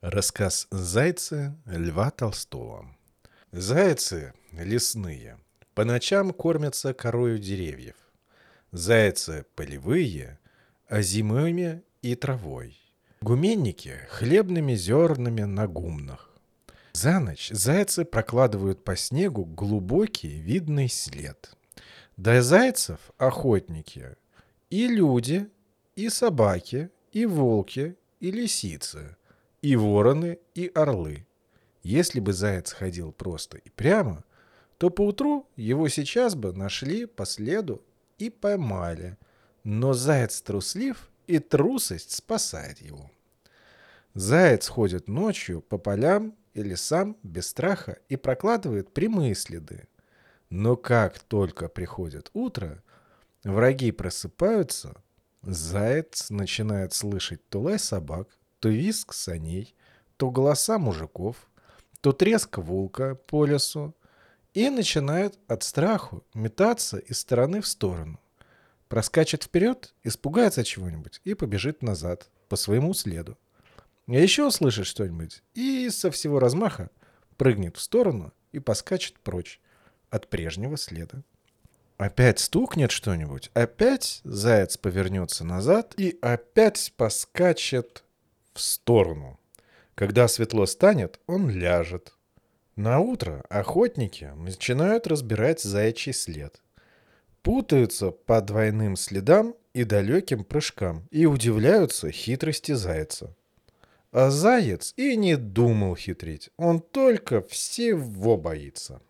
Рассказ «Зайцы» Льва Толстого. Зайцы лесные по ночам кормятся корою деревьев. Зайцы полевые, а зимами и травой. Гуменники — хлебными зернами на гумнах. За ночь зайцы прокладывают по снегу глубокий видный след. До зайцев охотники и люди, и собаки, и волки, и лисицы — и вороны, и орлы. Если бы заяц ходил просто и прямо, то поутру его сейчас бы нашли по следу и поймали. Но заяц труслив, и трусость спасает его. Заяц ходит ночью по полям и лесам без страха и прокладывает прямые следы. Но как только приходит утро, враги просыпаются, заяц начинает слышать то лай собак, то визг саней, то голоса мужиков, то треск волка по лесу, и начинает от страху метаться из стороны в сторону. Проскачет вперед, испугается чего-нибудь и побежит назад по своему следу. А еще услышит что-нибудь и со всего размаха прыгнет в сторону и поскачет прочь от прежнего следа. Опять стукнет что-нибудь, опять заяц повернется назад и опять поскачет в сторону. Когда светло станет, он ляжет. На утро охотники начинают разбирать заячий след. Путаются по двойным следам и далеким прыжкам и удивляются хитрости зайца. А заяц и не думал хитрить, он только всего боится.